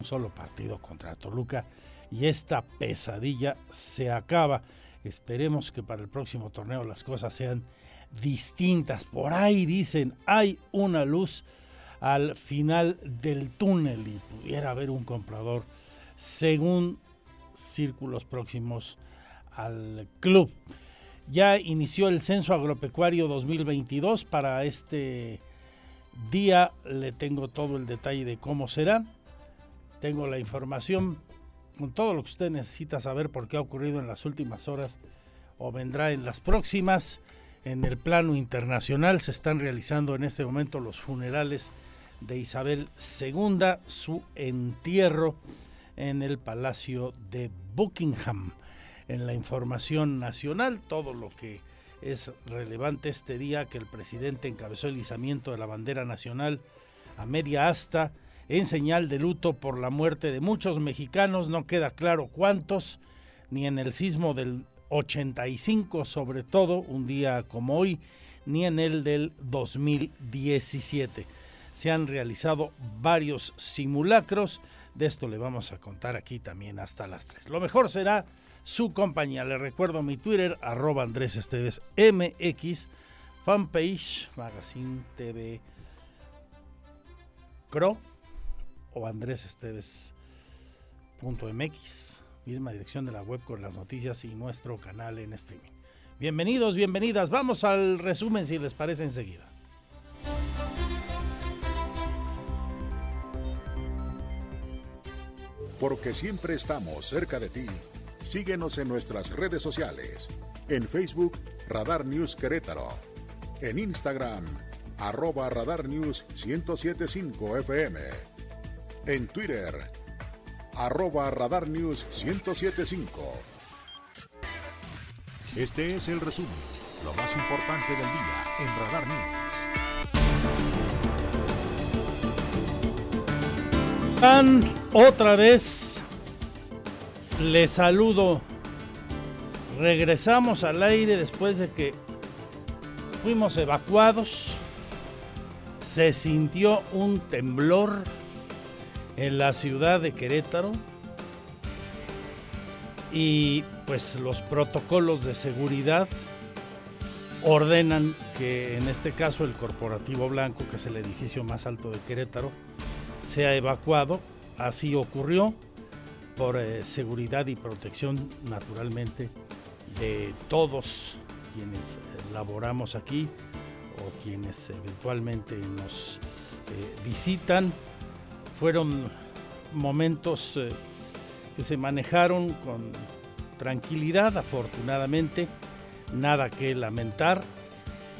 un solo partido contra Toluca y esta pesadilla se acaba. Esperemos que para el próximo torneo las cosas sean distintas. Por ahí dicen, hay una luz al final del túnel y pudiera haber un comprador según círculos próximos al club. Ya inició el censo agropecuario 2022. Para este día le tengo todo el detalle de cómo será tengo la información con todo lo que usted necesita saber por qué ha ocurrido en las últimas horas o vendrá en las próximas. En el plano internacional se están realizando en este momento los funerales de Isabel II, su entierro en el Palacio de Buckingham. En la información nacional, todo lo que es relevante este día, que el presidente encabezó el izamiento de la bandera nacional a media asta en señal de luto por la muerte de muchos mexicanos, no queda claro cuántos, ni en el sismo del 85 sobre todo, un día como hoy, ni en el del 2017. Se han realizado varios simulacros, de esto le vamos a contar aquí también hasta las 3. Lo mejor será su compañía. Le recuerdo mi Twitter, arroba Andrés Esteves MX, fanpage, Magazine TV, Cro o andresesteves.mx, misma dirección de la web con las noticias y nuestro canal en streaming. Bienvenidos, bienvenidas. Vamos al resumen si les parece enseguida. Porque siempre estamos cerca de ti. Síguenos en nuestras redes sociales. En Facebook, Radar News Querétaro. En Instagram, arroba Radar News 1075 FM en Twitter, arroba Radar News 1075. Este es el resumen, lo más importante del día en Radar News. otra vez, les saludo. Regresamos al aire después de que fuimos evacuados. Se sintió un temblor en la ciudad de Querétaro y pues los protocolos de seguridad ordenan que en este caso el Corporativo Blanco, que es el edificio más alto de Querétaro, sea evacuado. Así ocurrió por eh, seguridad y protección naturalmente de todos quienes laboramos aquí o quienes eventualmente nos eh, visitan fueron momentos eh, que se manejaron con tranquilidad, afortunadamente, nada que lamentar.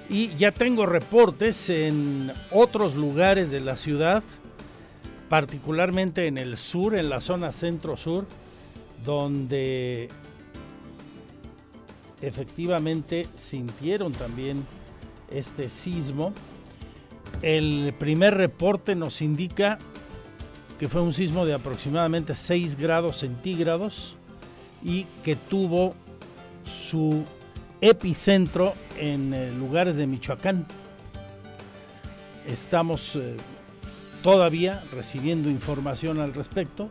Y ya tengo reportes en otros lugares de la ciudad, particularmente en el sur, en la zona centro-sur, donde efectivamente sintieron también este sismo. El primer reporte nos indica que fue un sismo de aproximadamente 6 grados centígrados y que tuvo su epicentro en eh, lugares de Michoacán. Estamos eh, todavía recibiendo información al respecto,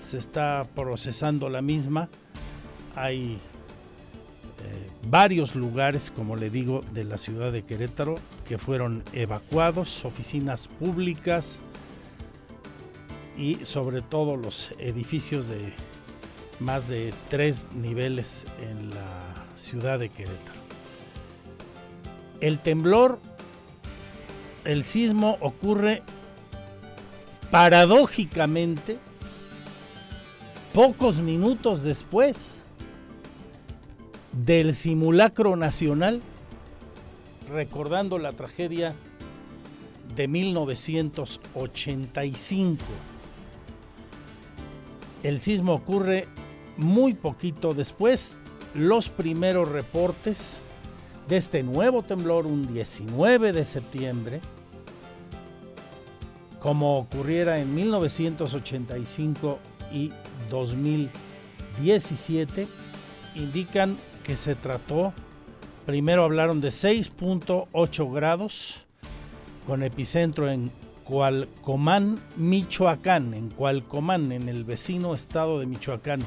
se está procesando la misma, hay eh, varios lugares, como le digo, de la ciudad de Querétaro que fueron evacuados, oficinas públicas, y sobre todo los edificios de más de tres niveles en la ciudad de Querétaro. El temblor, el sismo ocurre paradójicamente pocos minutos después del simulacro nacional, recordando la tragedia de 1985. El sismo ocurre muy poquito después. Los primeros reportes de este nuevo temblor, un 19 de septiembre, como ocurriera en 1985 y 2017, indican que se trató, primero hablaron de 6.8 grados, con epicentro en Cualcomán, Michoacán, en Cualcomán, en el vecino estado de Michoacán.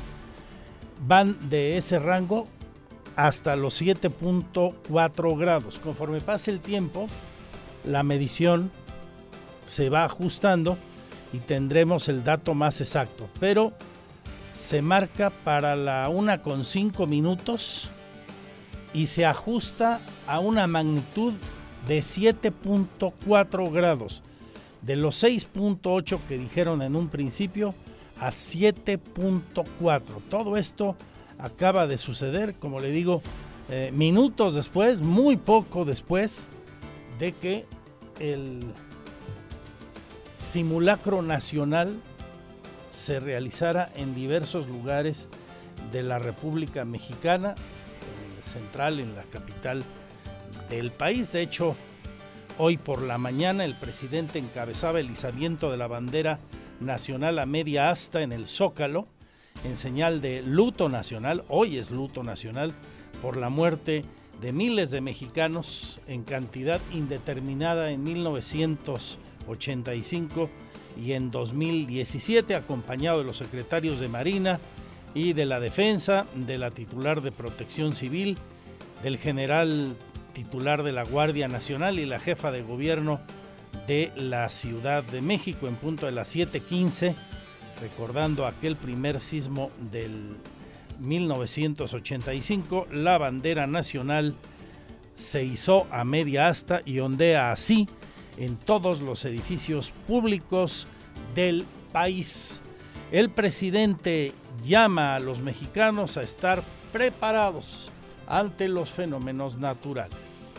Van de ese rango hasta los 7.4 grados. Conforme pase el tiempo, la medición se va ajustando y tendremos el dato más exacto. Pero se marca para la una con 5 minutos y se ajusta a una magnitud de 7.4 grados de los 6.8 que dijeron en un principio a 7.4. Todo esto acaba de suceder, como le digo, eh, minutos después, muy poco después de que el simulacro nacional se realizara en diversos lugares de la República Mexicana, en central, en la capital del país. De hecho, Hoy por la mañana el presidente encabezaba el izamiento de la bandera nacional a media asta en el Zócalo en señal de luto nacional. Hoy es luto nacional por la muerte de miles de mexicanos en cantidad indeterminada en 1985 y en 2017, acompañado de los secretarios de Marina y de la Defensa, de la titular de Protección Civil, del general titular de la Guardia Nacional y la jefa de gobierno de la Ciudad de México en punto de las 7:15, recordando aquel primer sismo del 1985, la bandera nacional se izó a media asta y ondea así en todos los edificios públicos del país. El presidente llama a los mexicanos a estar preparados ante los fenómenos naturales.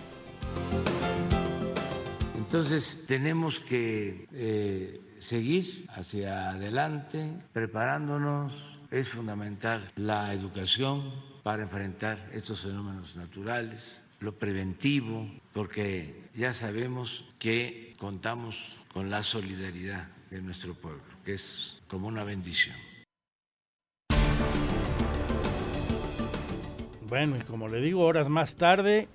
Entonces tenemos que eh, seguir hacia adelante, preparándonos. Es fundamental la educación para enfrentar estos fenómenos naturales, lo preventivo, porque ya sabemos que contamos con la solidaridad de nuestro pueblo, que es como una bendición. Bueno, y como le digo, horas más tarde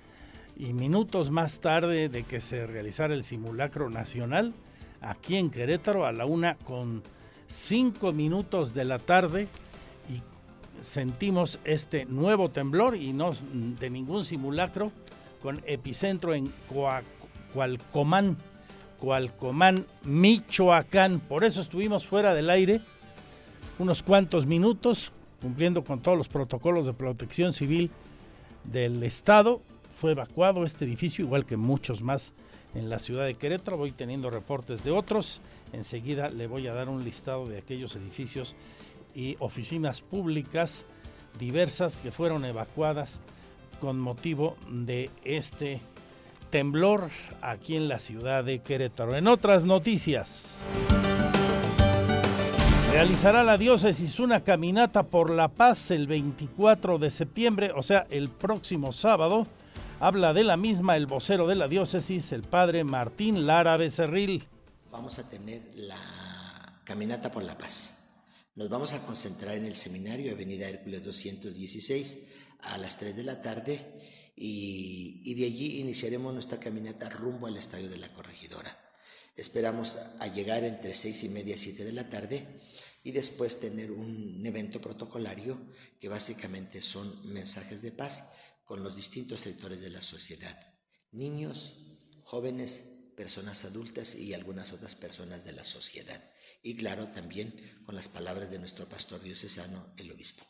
y minutos más tarde de que se realizara el simulacro nacional, aquí en Querétaro, a la una con cinco minutos de la tarde, y sentimos este nuevo temblor y no de ningún simulacro, con epicentro en Cualcomán, Cualcomán, Michoacán. Por eso estuvimos fuera del aire unos cuantos minutos cumpliendo con todos los protocolos de protección civil del Estado. Fue evacuado este edificio, igual que muchos más en la ciudad de Querétaro. Voy teniendo reportes de otros. Enseguida le voy a dar un listado de aquellos edificios y oficinas públicas diversas que fueron evacuadas con motivo de este temblor aquí en la ciudad de Querétaro. En otras noticias. Realizará la diócesis una caminata por la paz el 24 de septiembre, o sea, el próximo sábado. Habla de la misma el vocero de la diócesis, el padre Martín Lara Becerril. Vamos a tener la caminata por la paz. Nos vamos a concentrar en el seminario Avenida Hércules 216 a las 3 de la tarde y, y de allí iniciaremos nuestra caminata rumbo al estadio de la corregidora. Esperamos a llegar entre seis y media, siete de la tarde y después tener un evento protocolario que básicamente son mensajes de paz con los distintos sectores de la sociedad, niños, jóvenes, personas adultas y algunas otras personas de la sociedad. Y claro, también con las palabras de nuestro pastor diocesano, el obispo.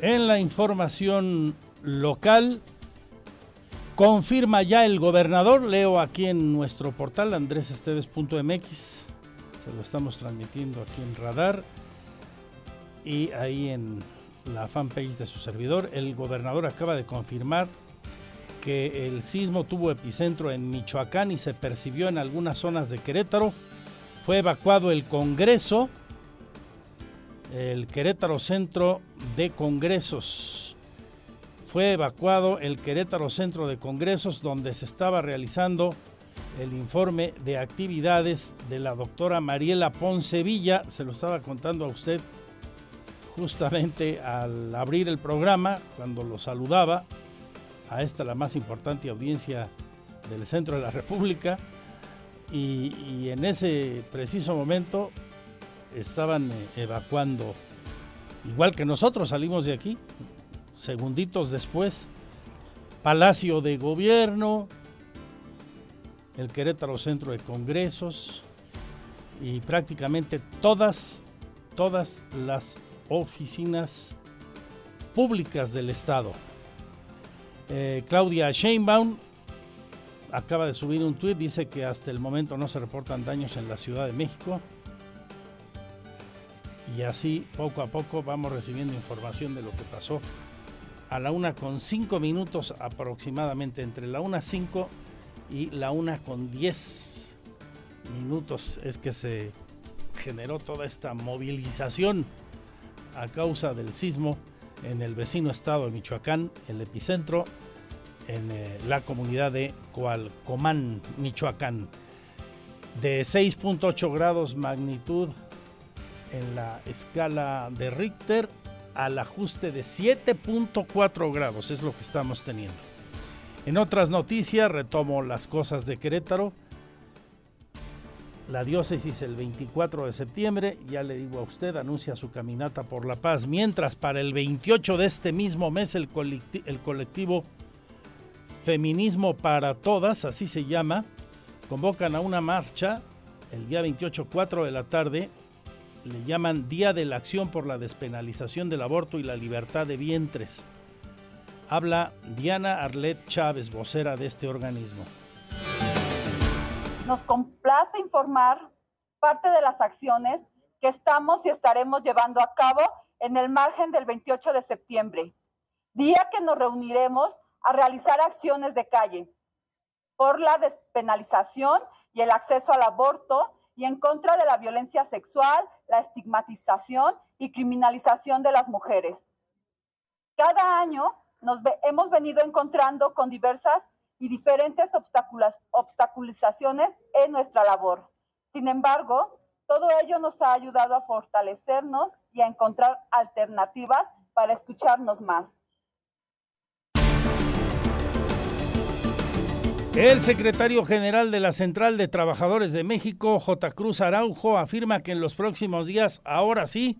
En la información local, Confirma ya el gobernador, leo aquí en nuestro portal andresesteves.mx, se lo estamos transmitiendo aquí en Radar. Y ahí en la fanpage de su servidor, el gobernador acaba de confirmar que el sismo tuvo epicentro en Michoacán y se percibió en algunas zonas de Querétaro. Fue evacuado el Congreso, el Querétaro Centro de Congresos fue evacuado el Querétaro Centro de Congresos donde se estaba realizando el informe de actividades de la doctora Mariela Poncevilla. Se lo estaba contando a usted justamente al abrir el programa, cuando lo saludaba, a esta la más importante audiencia del centro de la República y, en ese preciso momento estaban eh, evacuando, igual que nosotros salimos de aquí, segunditos después, Palacio de Gobierno, el Querétaro Centro de Congresos y prácticamente todas, todas las oficinas públicas del Estado. Eh, Claudia Sheinbaum acaba de subir un tuit, dice que hasta el momento no se reportan daños en la Ciudad de México. Y así poco a poco vamos recibiendo información de lo que pasó a la una con cinco minutos aproximadamente, entre la una cinco y la una con diez minutos es que se generó toda esta movilización a causa del sismo en el vecino estado de Michoacán, el epicentro en eh, la comunidad de Coalcomán, Michoacán, de 6.8 grados magnitud en la escala de Richter al ajuste de 7.4 grados, es lo que estamos teniendo. En otras noticias, retomo las cosas de Querétaro. La diócesis el 24 de septiembre, ya le digo a usted, anuncia su caminata por la paz, mientras para el 28 de este mismo mes el, colectivo Feminismo para Todas, así se llama, convocan a una marcha el día 28, 4 de la tarde, le llaman Día de la Acción por la Despenalización del Aborto y la Libertad de Vientres. Habla Diana Arlet Chávez, vocera de este organismo. Nos complace informar parte de las acciones que estamos y estaremos llevando a cabo en el margen del 28 de septiembre, día que nos reuniremos a realizar acciones de calle por la despenalización y el acceso al aborto y en contra de la violencia sexual, la estigmatización y criminalización de las mujeres. Cada año nos hemos venido encontrando con diversas y diferentes obstaculizaciones en nuestra labor. Sin embargo, todo ello nos ha ayudado a fortalecernos y a encontrar alternativas para escucharnos más. El secretario general de la Central de Trabajadores de México, J. Cruz Araujo, afirma que en los próximos días, ahora sí,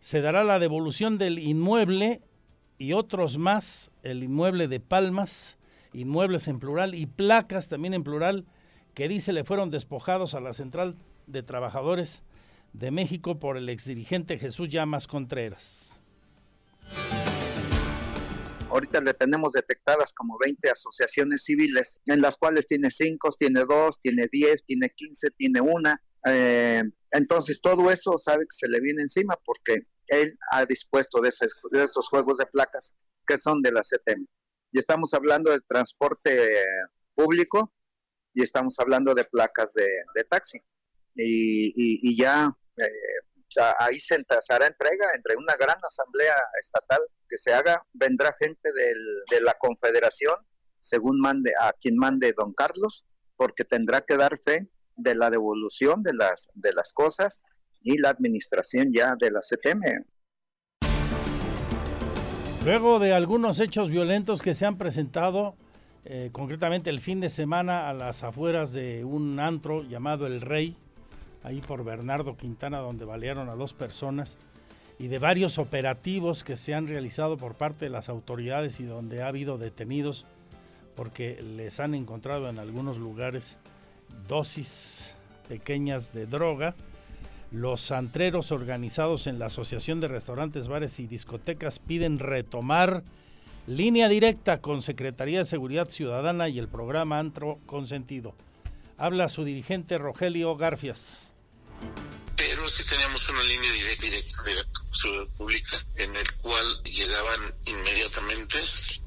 se dará la devolución del inmueble y otros más, el inmueble de Palmas, inmuebles en plural y placas también en plural, que dice le fueron despojados a la Central de Trabajadores de México por el exdirigente Jesús Llamas Contreras. Ahorita le tenemos detectadas como 20 asociaciones civiles, en las cuales tiene 5, tiene 2, tiene 10, tiene 15, tiene una. Eh, entonces todo eso sabe que se le viene encima porque él ha dispuesto de, esos juegos de placas que son de la CTM. Y estamos hablando de transporte público y estamos hablando de placas de, taxi. Y, ya eh, ahí se, hará entrega entre una gran asamblea estatal que se haga, vendrá gente de la confederación, según mande a quien mande don Carlos, porque tendrá que dar fe de la devolución de las, de las cosas y la administración ya de la CTM. Luego de algunos hechos violentos que se han presentado, eh, concretamente el fin de semana a las afueras de un antro llamado El Rey, ahí por Bernardo Quintana, donde balearon a dos personas, y de varios operativos que se han realizado por parte de las autoridades y donde ha habido detenidos porque les han encontrado en algunos lugares dosis pequeñas de droga. Los antreros organizados en la Asociación de Restaurantes, Bares y Discotecas piden retomar línea directa con Secretaría de Seguridad Ciudadana y el programa Antro Consentido. Habla su dirigente Rogelio Garfias pero sí teníamos una línea directa, directa de la seguridad pública en el cual llegaban inmediatamente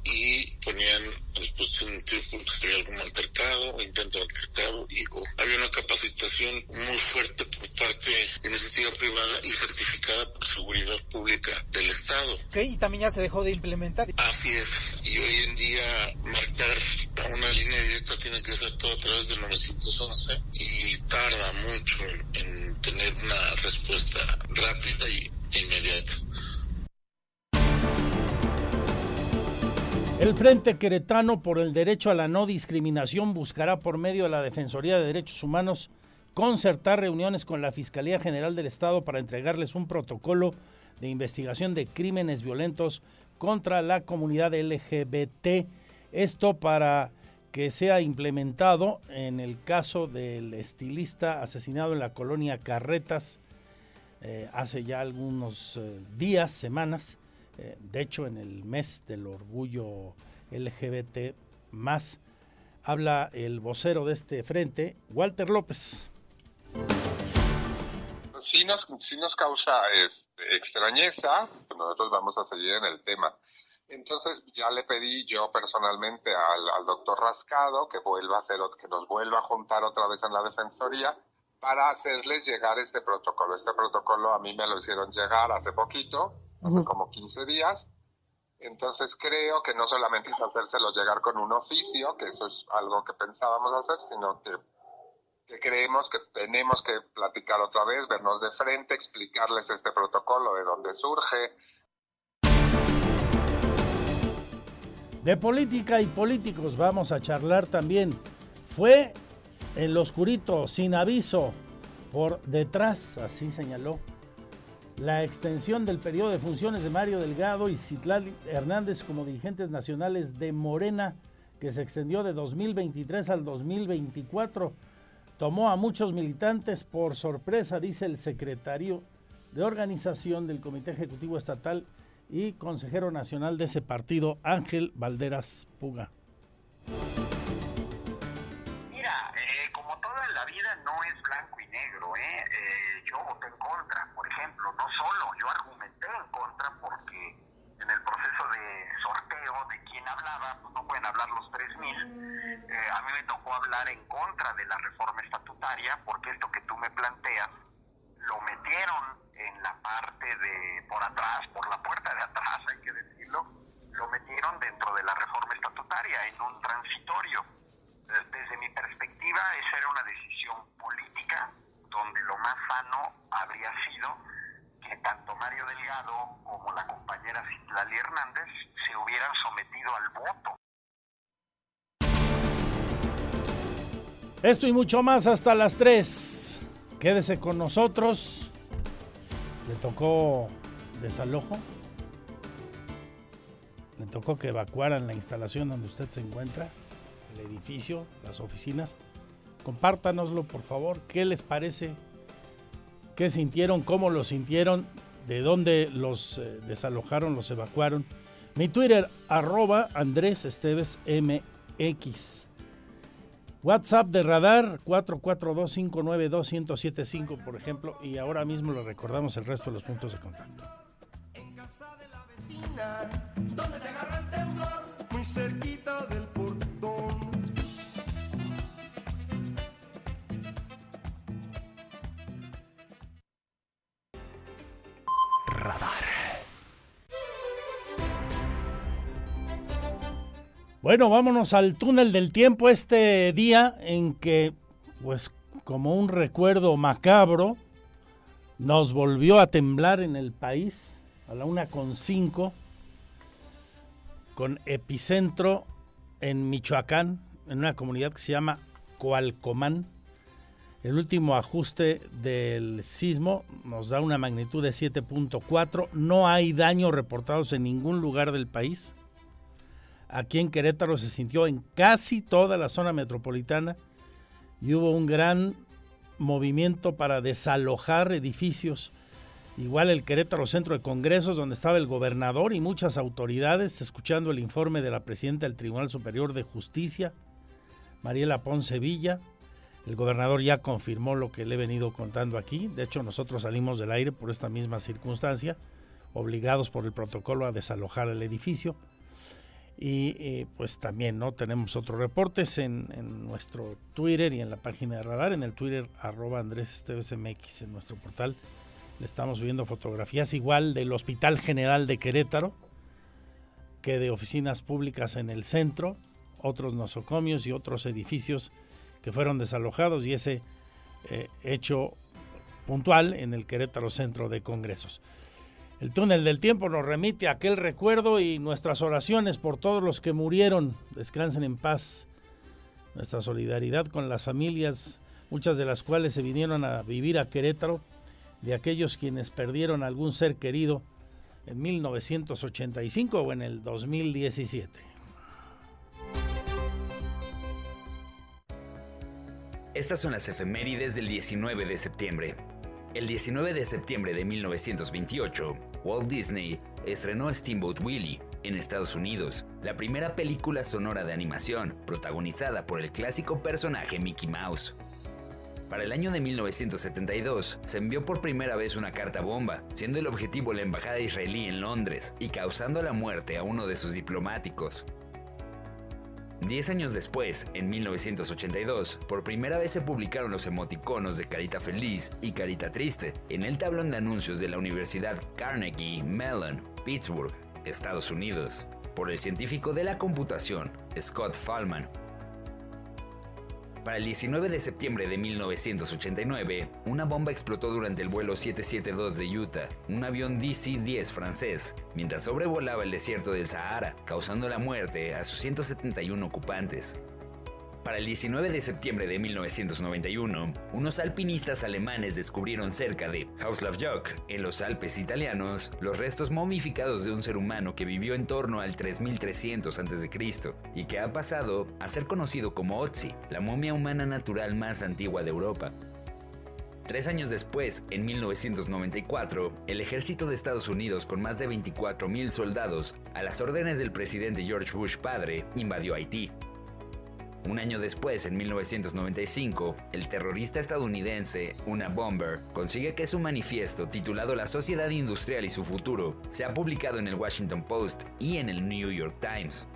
y ponían a disposición un tiempo si había algún altercado o intento de altercado y había una capacitación muy fuerte por parte de iniciativa privada y certificada por seguridad pública del Estado. Ok, y también ya se dejó de implementar. Así es, y hoy en día marcar a una línea directa tiene que ser todo a través del 911 y tarda mucho en tener una respuesta rápida y inmediata. El Frente Queretano por el Derecho a la No Discriminación buscará por medio de la Defensoría de Derechos Humanos concertar reuniones con la Fiscalía General del Estado para entregarles un protocolo de investigación de crímenes violentos contra la comunidad LGBT. Esto para que sea implementado en el caso del estilista asesinado en la colonia Carretas eh, hace ya algunos eh, días, semanas, eh, de hecho en el mes del orgullo LGBT más, habla el vocero de este frente, Walter López. Sí nos, sí nos causa este, extrañeza, nosotros vamos a seguir en el tema. Entonces ya le pedí yo personalmente al, al doctor Rascado que vuelva a hacer, que nos vuelva a juntar otra vez en la defensoría para hacerles llegar este protocolo. Este protocolo a mí me lo hicieron llegar hace poquito, hace como 15 días. Entonces creo que no solamente es hacérselo llegar con un oficio, que eso es algo que pensábamos hacer, sino que, que creemos que tenemos que platicar otra vez, vernos de frente, explicarles este protocolo, de dónde surge, De política y políticos vamos a charlar también. Fue en lo oscurito, sin aviso, por detrás, así señaló, la extensión del periodo de funciones de Mario Delgado y Citlali Hernández como dirigentes nacionales de Morena, que se extendió de 2023 al 2024, tomó a muchos militantes por sorpresa, dice el secretario de organización del Comité Ejecutivo Estatal y consejero nacional de ese partido, Ángel Valderas Puga. Mira, eh, como todo en la vida no es blanco y negro, ¿eh? ¿eh? yo voté en contra, ejemplo, no solo, yo argumenté en contra porque en el proceso de sorteo de quién hablaba, pues no pueden hablar los 3.000, eh, a mí me tocó hablar en contra de la reforma estatutaria porque esto que tú me planteas lo metieron en la parte de por atrás, por la puerta de atrás, hay que decirlo, lo metieron dentro de la reforma estatutaria, en un transitorio. Desde mi perspectiva, esa era una decisión política donde lo más sano habría sido Mario Delgado como la compañera Citlali Hernández se hubieran sometido al voto. Esto y mucho más hasta las 3. Quédese con nosotros. Le tocó desalojo. Le tocó que evacuaran la instalación donde usted se encuentra, el edificio, las oficinas. Compártanoslo, por favor. ¿Qué les parece? ¿Qué sintieron? ¿Cómo lo sintieron? ¿De dónde los eh, desalojaron, los evacuaron? Mi Twitter, arroba Andrés Esteves MX. WhatsApp de Radar 442-592-1075, por ejemplo, y ahora mismo le recordamos el resto de los puntos de contacto. En casa de la vecina, donde te agarra el temblor, muy cerquita del Bueno, vámonos al túnel del tiempo este día en que, pues como un recuerdo macabro, nos volvió a temblar en el país a la una con cinco, con epicentro en Michoacán, en una comunidad que se llama Coalcomán. El último ajuste del sismo nos da una magnitud de 7.4. No hay daños reportados en ningún lugar del país. Aquí en Querétaro se sintió en casi toda la zona metropolitana y hubo un gran movimiento para desalojar edificios. Igual el Querétaro Centro de Congresos, donde estaba el gobernador y muchas autoridades, escuchando el informe de la presidenta del Tribunal Superior de Justicia, Mariela Ponce Villa. El gobernador ya confirmó lo que le he venido contando aquí. De hecho, nosotros salimos del aire por esta misma circunstancia, obligados por el protocolo a desalojar el edificio. Y eh, pues también no tenemos otros reportes en, nuestro Twitter y en la página de Radar, en el Twitter arroba Andrés Esteves MX, en nuestro portal. Le estamos viendo fotografías igual del Hospital General de Querétaro que de oficinas públicas en el centro, otros nosocomios y otros edificios que fueron desalojados y ese eh, hecho puntual en el Querétaro Centro de Congresos. El túnel del tiempo nos remite a aquel recuerdo y nuestras oraciones por todos los que murieron. Descansen en paz. Nuestra solidaridad con las familias, muchas de las cuales se vinieron a vivir a Querétaro, de aquellos quienes perdieron algún ser querido en 1985 o en el 2017. Estas son las efemérides del 19 de septiembre. El 19 de septiembre de 1928, Walt Disney estrenó Steamboat Willie en Estados Unidos, la primera película sonora de animación protagonizada por el clásico personaje Mickey Mouse. Para el año de 1972 se envió por primera vez una carta bomba, siendo el objetivo la embajada israelí en Londres y causando la muerte a uno de sus diplomáticos. Diez años después, en 1982, por primera vez se publicaron los emoticonos de carita feliz y carita triste en el tablón de anuncios de la Universidad Carnegie Mellon, Pittsburgh, Estados Unidos, por el científico de la computación, Scott Fallman, para el 19 de septiembre de 1989, una bomba explotó durante el vuelo 772 de Utah, un avión DC-10 francés, mientras sobrevolaba el desierto del Sahara, causando la muerte a sus 171 ocupantes. Para el 19 de septiembre de 1991, unos alpinistas alemanes descubrieron cerca de Hauslavjock, en los Alpes italianos, los restos momificados de un ser humano que vivió en torno al 3300 a.C. y que ha pasado a ser conocido como Otzi, la momia humana natural más antigua de Europa. Tres años después, en 1994, el ejército de Estados Unidos con más de 24.000 soldados, a las órdenes del presidente George Bush padre, invadió Haití, un año después, en 1995, el terrorista estadounidense Una Bomber consigue que su manifiesto titulado La sociedad industrial y su futuro sea publicado en el Washington Post y en el New York Times.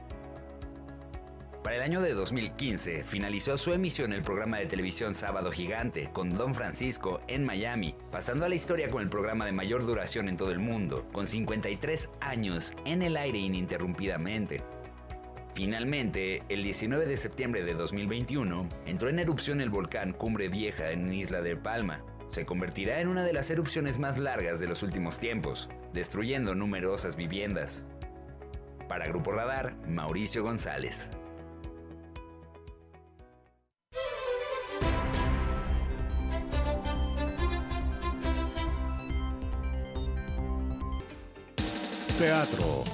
Para el año de 2015 finalizó su emisión el programa de televisión Sábado Gigante con Don Francisco en Miami, pasando a la historia con el programa de mayor duración en todo el mundo, con 53 años en el aire ininterrumpidamente. Finalmente, el 19 de septiembre de 2021, entró en erupción el volcán Cumbre Vieja en Isla de Palma. Se convertirá en una de las erupciones más largas de los últimos tiempos, destruyendo numerosas viviendas. Para Grupo Radar, Mauricio González. Teatro,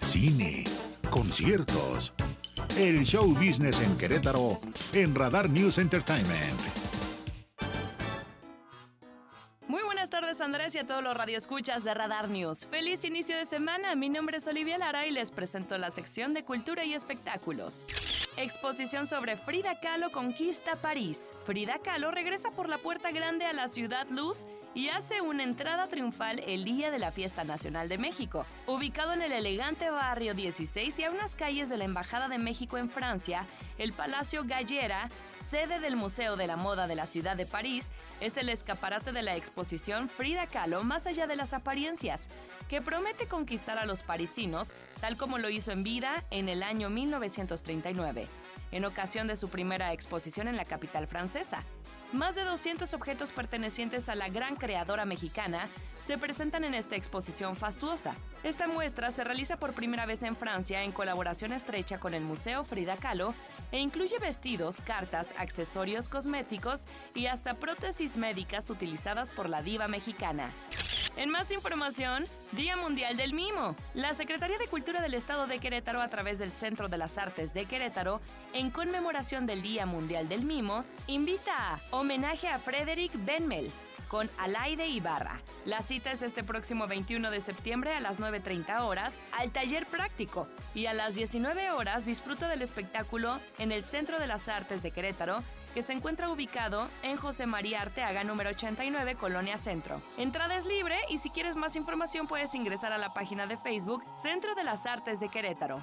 cine conciertos. El show business en Querétaro en Radar News Entertainment. Y a todos los radioescuchas de Radar News. Feliz inicio de semana, mi nombre es Olivia Lara y les presento la sección de Cultura y Espectáculos. Exposición sobre Frida Kahlo conquista París. Frida Kahlo regresa por la puerta grande a la ciudad luz y hace una entrada triunfal el día de la Fiesta Nacional de México. Ubicado en el elegante barrio 16 y a unas calles de la Embajada de México en Francia, el Palacio Gallera, sede del Museo de la Moda de la ciudad de París, es el escaparate de la exposición Frida Kahlo más allá de las apariencias, que promete conquistar a los parisinos, tal como lo hizo en vida en el año 1939, en ocasión de su primera exposición en la capital francesa. Más de 200 objetos pertenecientes a la gran creadora mexicana se presentan en esta exposición fastuosa. Esta muestra se realiza por primera vez en Francia en colaboración estrecha con el Museo Frida Kahlo e incluye vestidos, cartas, accesorios cosméticos y hasta prótesis médicas utilizadas por la diva mexicana. En más información, Día Mundial del Mimo. La Secretaría de Cultura del Estado de Querétaro, a través del Centro de las Artes de Querétaro, en conmemoración del Día Mundial del Mimo, invita a homenaje a Frederick Benmel, con Alaide Ibarra. La cita es este próximo 21 de septiembre a las 9.30 horas al taller práctico y a las 19 horas disfruta del espectáculo en el Centro de las Artes de Querétaro que se encuentra ubicado en José María Arteaga número 89, Colonia Centro. Entrada es libre y si quieres más información puedes ingresar a la página de Facebook Centro de las Artes de Querétaro.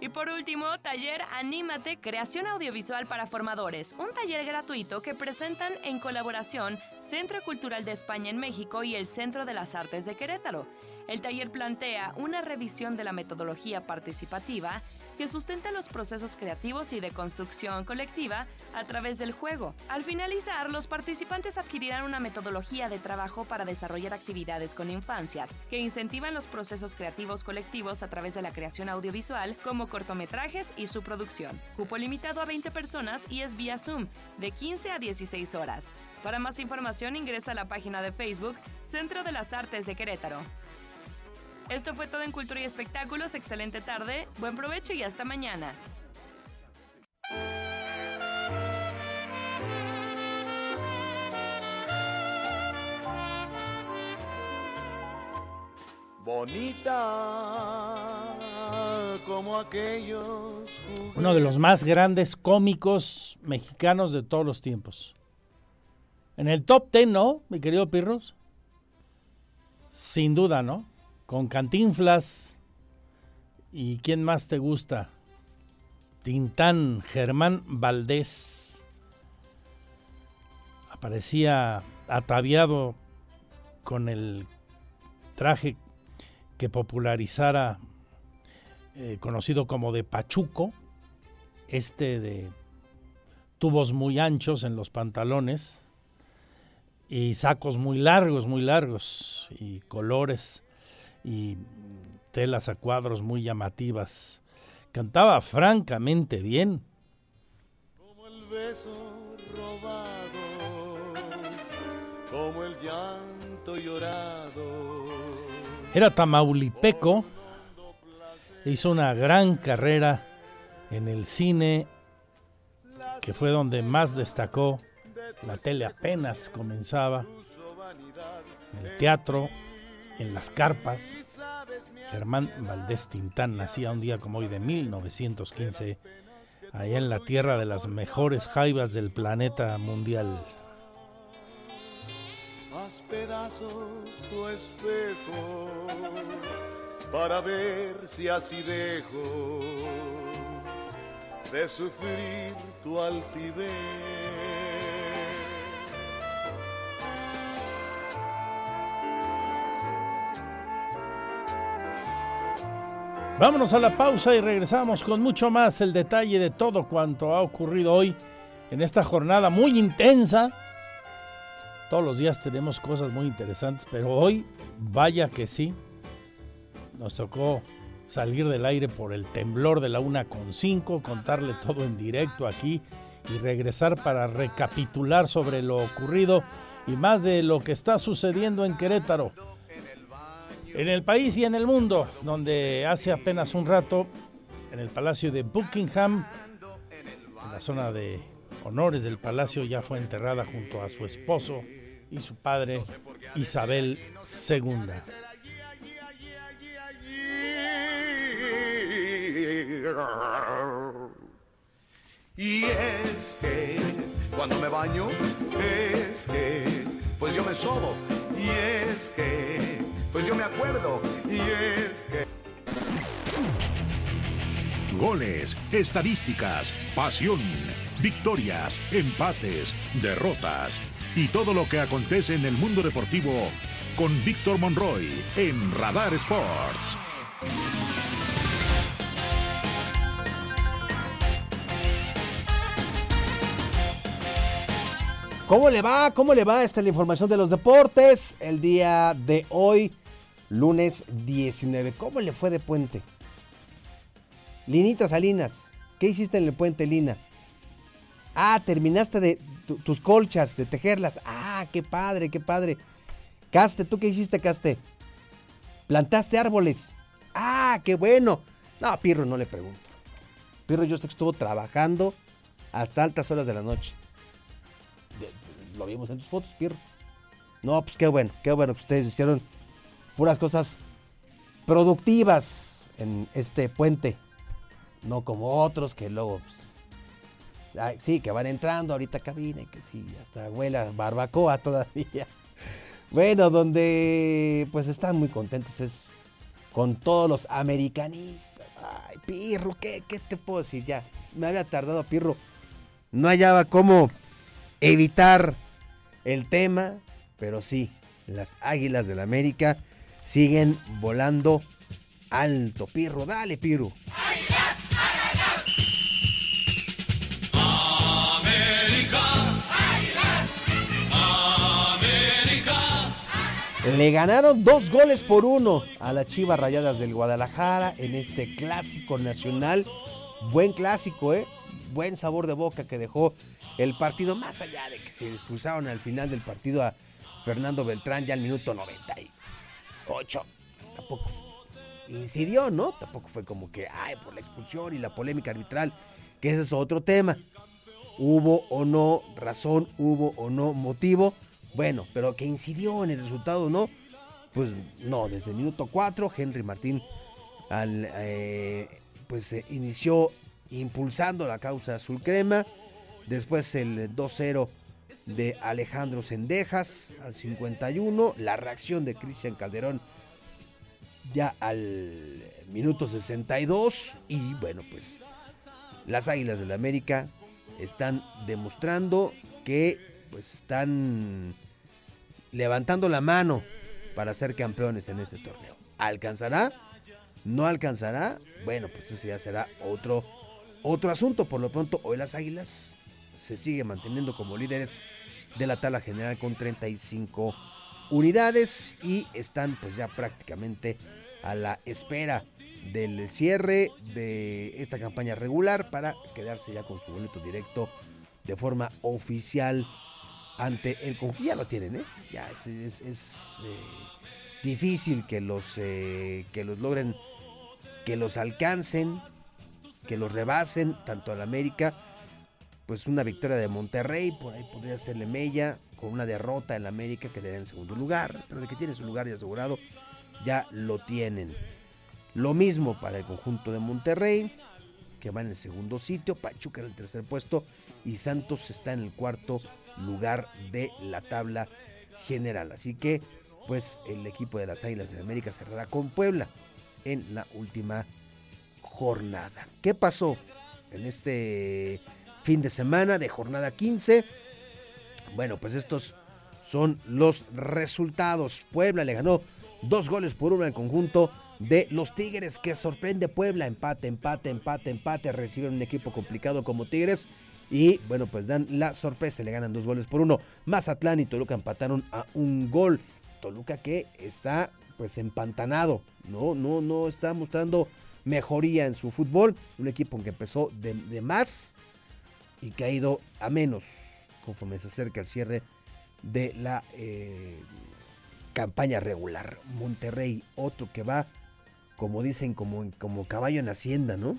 Y por último, taller Anímate, creación audiovisual para formadores, un taller gratuito que presentan en colaboración Centro Cultural de España en México y el Centro de las Artes de Querétaro. El taller plantea una revisión de la metodología participativa que sustenta los procesos creativos y de construcción colectiva a través del juego. Al finalizar, los participantes adquirirán una metodología de trabajo para desarrollar actividades con infancias que incentivan los procesos creativos colectivos a través de la creación audiovisual como cortometrajes y su producción. Cupo limitado a 20 personas y es vía Zoom de 15 a 16 horas. Para más información ingresa a la página de Facebook Centro de las Artes de Querétaro. Esto fue todo en Cultura y Espectáculos. Excelente tarde, buen provecho y hasta mañana. Bonita como aquellos. Uno de los más grandes cómicos mexicanos de todos los tiempos. En el top ten, ¿no, mi querido Pirros? Sin duda, ¿no? Con Cantinflas. ¿Y quién más te gusta? Tintán, Germán Valdés. Aparecía ataviado con el traje que popularizara, eh, conocido como de Pachuco, este de tubos muy anchos en los pantalones y sacos muy largos, muy largos y colores y telas a cuadros muy llamativas. Cantaba francamente bien. Como el beso robado, como el llanto llorado. Era tamaulipeco, hizo una gran carrera en el cine, que fue donde más destacó. La tele apenas comenzaba, el teatro, en las carpas. Germán Valdés Tintán nacía un día como hoy de 1915, allá en la tierra de las mejores jaivas del planeta mundial. Haz pedazos tu espejo para ver si así dejo de sufrir tu altivez. Vámonos a la pausa y regresamos con mucho más el detalle de todo cuanto ha ocurrido hoy en esta jornada muy intensa. Todos los días tenemos cosas muy interesantes, pero hoy vaya que sí. Nos tocó salir del aire por el temblor de la una con cinco, contarle todo en directo aquí y regresar para recapitular sobre lo ocurrido y más de lo que está sucediendo en Querétaro en el país y en el mundo, donde hace apenas un rato, en el Palacio de Buckingham, en la zona de honores del palacio, ya fue enterrada junto a su esposo y su padre, Isabel II. Y es que cuando me baño, es que pues yo me sobo. Y es que pues yo me acuerdo. Y es que... Goles, estadísticas, pasión, victorias, empates, derrotas y todo lo que acontece en el mundo deportivo con Víctor Monroy en Radar Sports. ¿Cómo le va? ¿Cómo le va? Esta es la información de los deportes. El día de hoy lunes 19. ¿Cómo le fue de puente? Linita Salinas, ¿qué hiciste en el puente, Lina? Ah, terminaste de tus colchas, de tejerlas. Ah, qué padre, qué padre. Caste, ¿tú qué hiciste, Caste? Plantaste árboles. Ah, qué bueno. No, Pirro no le pregunto. Pirro yo sé que estuvo trabajando hasta altas horas de la noche. Lo vimos en tus fotos, Pirro. No, pues qué bueno, qué bueno que ustedes hicieron puras cosas productivas en este puente. No como otros que luego, pues, sí, que van entrando ahorita cabina y que sí, hasta huela barbacoa todavía. Bueno, donde pues están muy contentos es con todos los americanistas. Ay, Pirro, ¿qué, ¿qué te puedo decir? Ya, me había tardado, Pirro. No hallaba cómo evitar el tema, pero sí, las Águilas del la América siguen volando alto. Pirro, dale, Pirro. Le ganaron dos goles por uno a las Chivas Rayadas del Guadalajara en este clásico nacional. Buen clásico, ¿eh? Buen sabor de boca que dejó el partido, más allá de que se expulsaron al final del partido a Fernando Beltrán ya al minuto 98. Tampoco incidió, ¿no? Tampoco fue como que, ay, por la expulsión y la polémica arbitral, que ese es otro tema. Hubo o no razón, hubo o no motivo bueno, pero que incidió en el resultado, ¿no? Pues no, desde el minuto 4, Henry Martín al, eh, pues eh, inició impulsando la causa azul crema. Después el 2-0 de Alejandro Sendejas al 51. La reacción de Cristian Calderón ya al minuto 62. Y bueno, pues las Águilas del la América están demostrando que pues están levantando la mano para ser campeones en este torneo. ¿Alcanzará? ¿No alcanzará? Bueno, pues ese ya será otro, otro asunto. Por lo pronto, hoy las Águilas se sigue manteniendo como líderes de la tabla general con 35 unidades y están pues ya prácticamente a la espera del cierre de esta campaña regular para quedarse ya con su boleto directo de forma oficial ante el conjunto. Ya lo tienen, ¿eh? Ya es, eh, difícil que los, eh, que los logren, que los alcancen, que los rebasen, tanto al América. Pues una victoria de Monterrey, por ahí podría serle Mella, con una derrota en América que en segundo lugar, pero de que tiene su lugar ya asegurado, ya lo tienen. Lo mismo para el conjunto de Monterrey, que va en el segundo sitio, Pachuca en el tercer puesto y Santos está en el cuarto lugar de la tabla general. Así que, pues el equipo de las Águilas de América cerrará con Puebla en la última jornada. ¿Qué pasó en este fin de semana de jornada 15? Bueno, pues estos son los resultados. Puebla le ganó dos goles por uno en conjunto de los Tigres, que sorprende Puebla. Empate, empate, empate, empate. Reciben un equipo complicado como Tigres y bueno, pues dan la sorpresa, le ganan dos goles por uno. Mazatlán y Toluca empataron a un gol. Toluca que está pues empantanado, no, no, no está mostrando mejoría en su fútbol. Un equipo que empezó de, más y que ha ido a menos conforme se acerca el cierre de la eh, campaña regular. Monterrey, otro que va, como dicen, como, como caballo en hacienda, ¿no?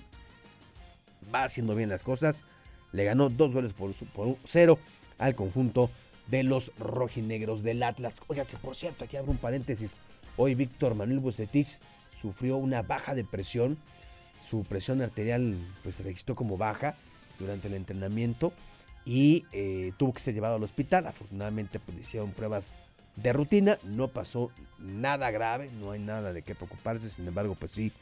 Va haciendo bien las cosas le ganó dos goles por, por cero al conjunto de los rojinegros del Atlas. Oiga, que por cierto, aquí abro un paréntesis. Hoy Víctor Manuel Bucetich sufrió una baja de presión. Su presión arterial pues, se registró como baja durante el entrenamiento y eh, tuvo que ser llevado al hospital. Afortunadamente pues, hicieron pruebas de rutina. No pasó nada grave, no hay nada de qué preocuparse. Sin embargo, pues sí,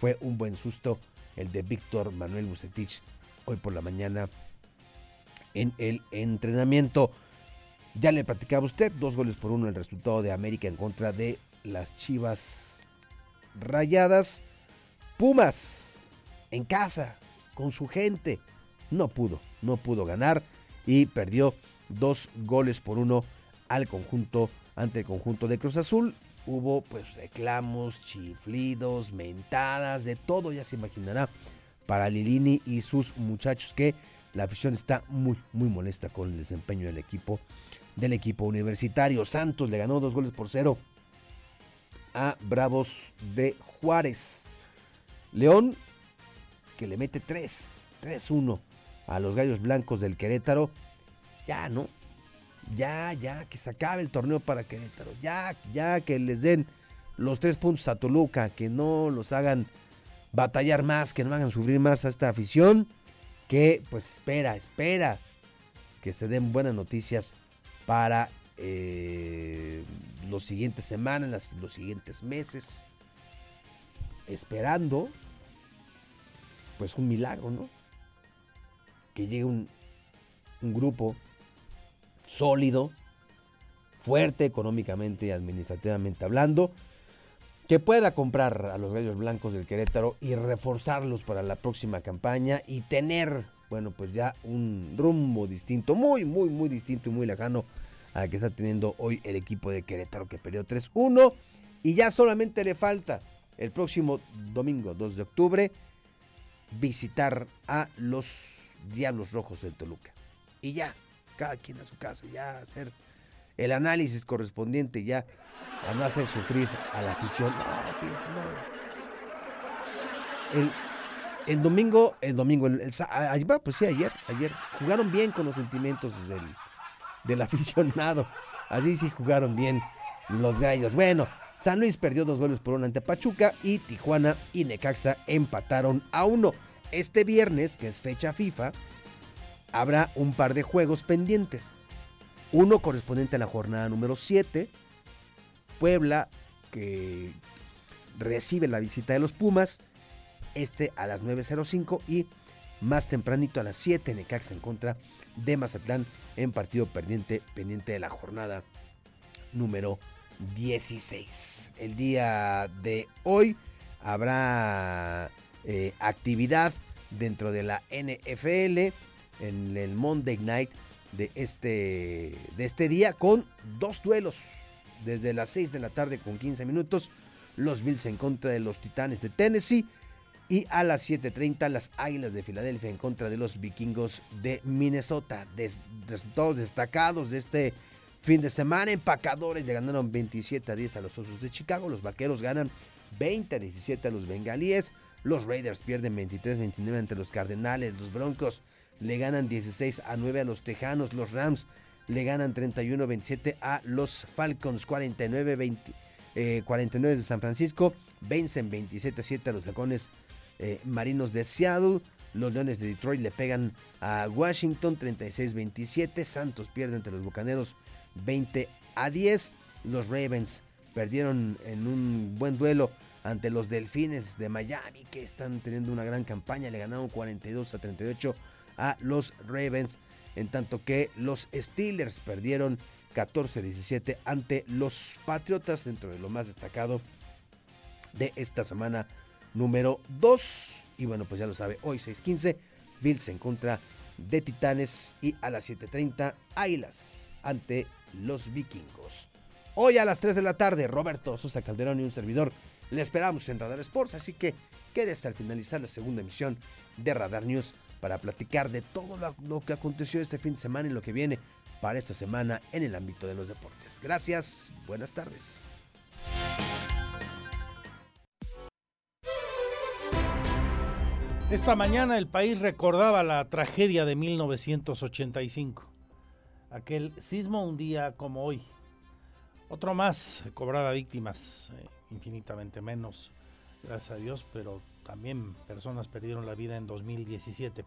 fue un buen susto el de Víctor Manuel Bucetich hoy por la mañana en el entrenamiento. Ya le platicaba usted, dos goles por uno el resultado de América en contra de las Chivas Rayadas. Pumas en casa, con su gente, no pudo, no pudo ganar y perdió dos goles por uno al conjunto, ante el conjunto de Cruz Azul. Hubo pues reclamos, chiflidos, mentadas, de todo, ya se imaginará para Lilini y sus muchachos que la afición está muy muy molesta con el desempeño del equipo del equipo universitario. Santos le ganó dos goles por cero a Bravos de Juárez. León que le mete 3, 3-1 a los Gallos Blancos del Querétaro. Ya, ¿no? Ya, ya, que se acabe el torneo para Querétaro. Ya, ya, que les den los tres puntos a Toluca, que no los hagan batallar más, que no hagan sufrir más a esta afición, que pues espera, espera que se den buenas noticias para eh, los siguientes semanas, los siguientes meses, esperando pues un milagro, ¿no? Que llegue un, un grupo sólido, fuerte económicamente y administrativamente hablando, que pueda comprar a los Gallos Blancos del Querétaro y reforzarlos para la próxima campaña y tener, bueno, pues ya un rumbo distinto, muy, muy, muy distinto y muy lejano al que está teniendo hoy el equipo de Querétaro que perdió 3-1 y ya solamente le falta el próximo domingo 2 de octubre visitar a los Diablos Rojos del Toluca. Y ya, cada quien a su casa, ya hacer el análisis correspondiente, ya a no hacer sufrir a la afición. El, el domingo, el domingo, el, pues sí, ayer, ayer, jugaron bien con los sentimientos del, del aficionado. Así sí jugaron bien los gallos. Bueno, San Luis perdió dos goles por uno ante Pachuca y Tijuana y Necaxa empataron a uno. Este viernes, que es fecha FIFA, habrá un par de juegos pendientes. Uno correspondiente a la jornada número 7. Puebla, que recibe la visita de los Pumas. Este a las 9.05 y más tempranito a las 7 Necaxa en contra de Mazatlán en partido pendiente, pendiente de la jornada número 16. El día de hoy habrá eh, actividad dentro de la NFL en el Monday Night de este, de este día con dos duelos. Desde las 6 de la tarde con 15 minutos, los Bills en contra de los Titanes de Tennessee. Y a las 7.30 las Águilas de Filadelfia en contra de los Vikingos de Minnesota. resultados destacados de este fin de semana. Empacadores le ganaron 27 a 10 a los Osos de Chicago. Los Vaqueros ganan 20 a 17 a los Bengalíes. Los Raiders pierden 23-29 ante los Cardenales. Los Broncos le ganan 16 a 9 a los Tejanos. Los Rams le ganan 31-27 a los Falcons. 49-20. 49 eh, de San Francisco vencen 27 a 7 a los Lacones eh, Marinos de Seattle. Los Leones de Detroit le pegan a Washington 36-27. Santos pierde ante los Bucaneros 20 a 10. Los Ravens perdieron en un buen duelo ante los Delfines de Miami que están teniendo una gran campaña. Le ganaron 42 a 38 a los Ravens, en tanto que los Steelers perdieron 14-17 ante los Patriotas, dentro de lo más destacado de esta semana número 2. Y bueno, pues ya lo sabe, hoy 6-15, Bills en contra de Titanes y a las 7.30 Águilas ante los Vikingos. Hoy a las 3 de la tarde, Roberto Sosa Calderón y un servidor le esperamos en Radar Sports, así que quédese al finalizar la segunda emisión de Radar News para platicar de todo lo, que aconteció este fin de semana y lo que viene para esta semana en el ámbito de los deportes. Gracias, buenas tardes. Esta mañana el país recordaba la tragedia de 1985. Aquel sismo un día como hoy. Otro más cobraba víctimas, eh, infinitamente menos, gracias a Dios, pero también personas perdieron la vida en 2017.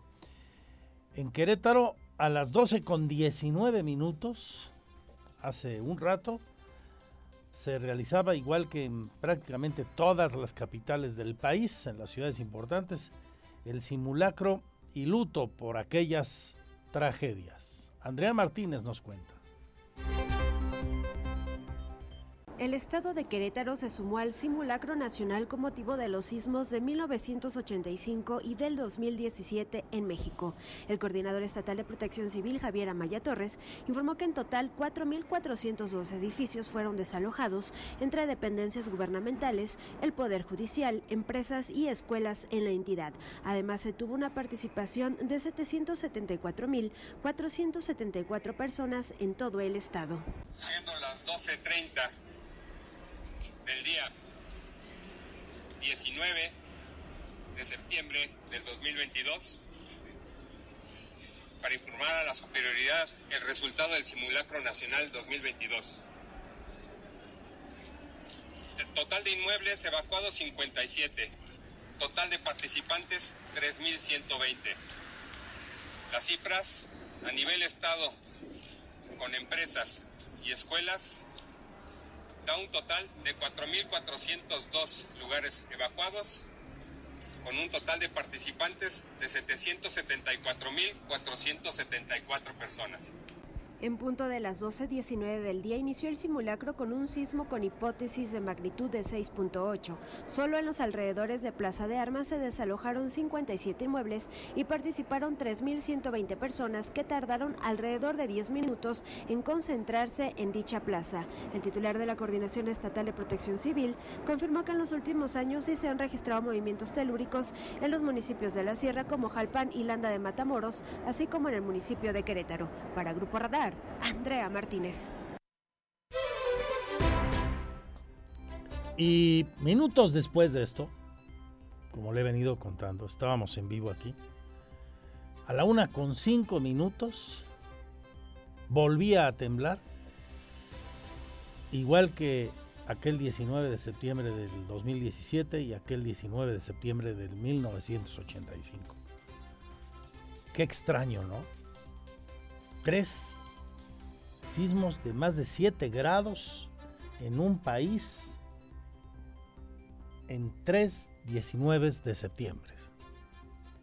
En Querétaro, a las 12 con 19 minutos, hace un rato, se realizaba igual que en prácticamente todas las capitales del país, en las ciudades importantes, el simulacro y luto por aquellas tragedias. Andrea Martínez nos cuenta. El estado de Querétaro se sumó al simulacro nacional con motivo de los sismos de 1985 y del 2017 en México. El coordinador estatal de protección civil, Javier Amaya Torres, informó que en total 4.402 edificios fueron desalojados entre dependencias gubernamentales, el Poder Judicial, empresas y escuelas en la entidad. Además, se tuvo una participación de 774.474 personas en todo el estado. Siendo las 12.30 del día 19 de septiembre del 2022 para informar a la superioridad el resultado del simulacro nacional 2022. El total de inmuebles evacuados 57, total de participantes 3.120. Las cifras a nivel estado con empresas y escuelas da un total de 4.402 lugares evacuados, con un total de participantes de 774.474 personas. En punto de las 12.19 del día inició el simulacro con un sismo con hipótesis de magnitud de 6.8. Solo en los alrededores de Plaza de Armas se desalojaron 57 inmuebles y participaron 3.120 personas que tardaron alrededor de 10 minutos en concentrarse en dicha plaza. El titular de la Coordinación Estatal de Protección Civil confirmó que en los últimos años sí se han registrado movimientos telúricos en los municipios de la Sierra como Jalpan y Landa de Matamoros, así como en el municipio de Querétaro. Para Grupo Radar, Andrea Martínez. Y minutos después de esto, como le he venido contando, estábamos en vivo aquí. A la una con cinco minutos volvía a temblar, igual que aquel 19 de septiembre del 2017 y aquel 19 de septiembre del 1985. Qué extraño, ¿no? Tres sismos de más de 7 grados en un país en 3 19 de septiembre.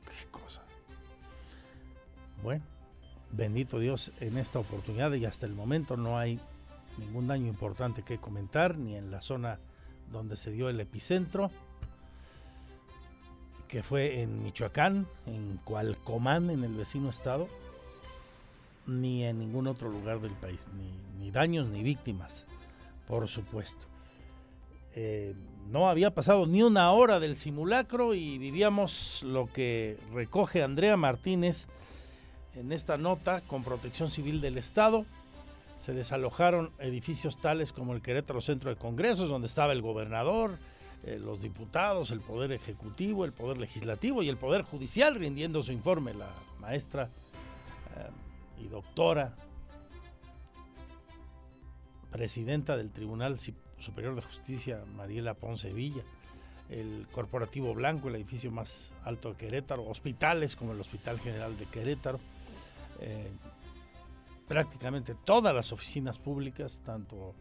Qué cosa. Bueno, bendito Dios en esta oportunidad y hasta el momento no hay ningún daño importante que comentar, ni en la zona donde se dio el epicentro, que fue en Michoacán, en Cualcomán, en el vecino estado, ni en ningún otro lugar del país, ni, daños ni víctimas, por supuesto. Eh, no había pasado ni una hora del simulacro y vivíamos lo que recoge Andrea Martínez en esta nota con Protección Civil del Estado. Se desalojaron edificios tales como el Querétaro Centro de Congresos, donde estaba el gobernador, eh, los diputados, el Poder Ejecutivo, el Poder Legislativo y el Poder Judicial rindiendo su informe. La maestra eh, y doctora, presidenta del Tribunal Superior de Justicia, Mariela Ponce Villa, el Corporativo Blanco, el edificio más alto de Querétaro, hospitales como el Hospital General de Querétaro, eh, prácticamente todas las oficinas públicas, tanto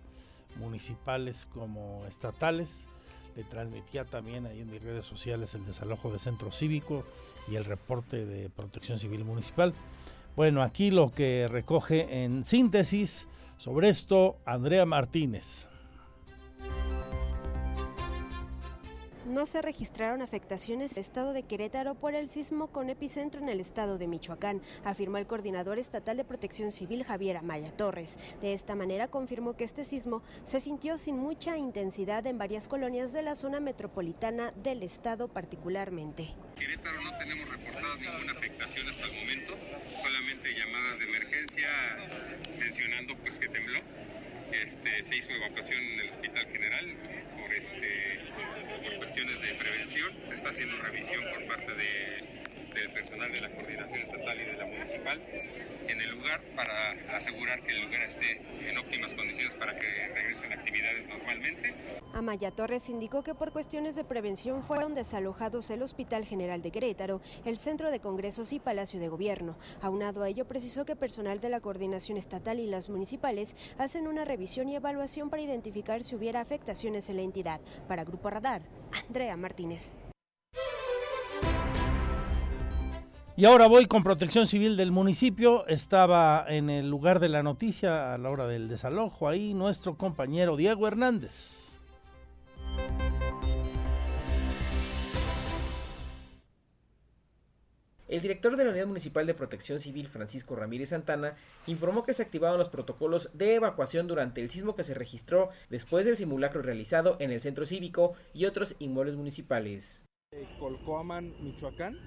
municipales como estatales. Le transmitía también ahí en mis redes sociales el desalojo de centro cívico y el reporte de protección civil municipal. Bueno, aquí lo que recoge en síntesis sobre esto Andrea Martínez. No se registraron afectaciones en el estado de Querétaro por el sismo con epicentro en el estado de Michoacán, afirmó el coordinador estatal de protección civil Javier Amaya Torres. De esta manera confirmó que este sismo se sintió sin mucha intensidad en varias colonias de la zona metropolitana del estado particularmente. Querétaro no tenemos reportado ninguna afectación hasta el momento, solamente llamadas de emergencia mencionando pues que tembló. Este, se hizo evacuación en el Hospital General por este por cuestiones de prevención. Se está haciendo revisión por parte del personal de la coordinación estatal y de la municipal en el lugar para asegurar que el lugar esté en óptimas condiciones para que regresen actividades normalmente. Amaya Torres indicó que por cuestiones de prevención fueron desalojados el Hospital General de Querétaro, el Centro de Congresos y Palacio de Gobierno. Aunado a ello, precisó que personal de la coordinación estatal y las municipales hacen una revisión y evaluación para identificar si hubiera afectaciones en la entidad. Para Grupo Radar, Andrea Martínez. Y ahora voy con protección civil del municipio. Estaba en el lugar de la noticia a la hora del desalojo ahí nuestro compañero Diego Hernández. El director de la Unidad Municipal de Protección Civil, Francisco Ramírez Santana, informó que se activaron los protocolos de evacuación durante el sismo que se registró después del simulacro realizado en el centro cívico y otros inmuebles municipales. Colcoaman, Michoacán,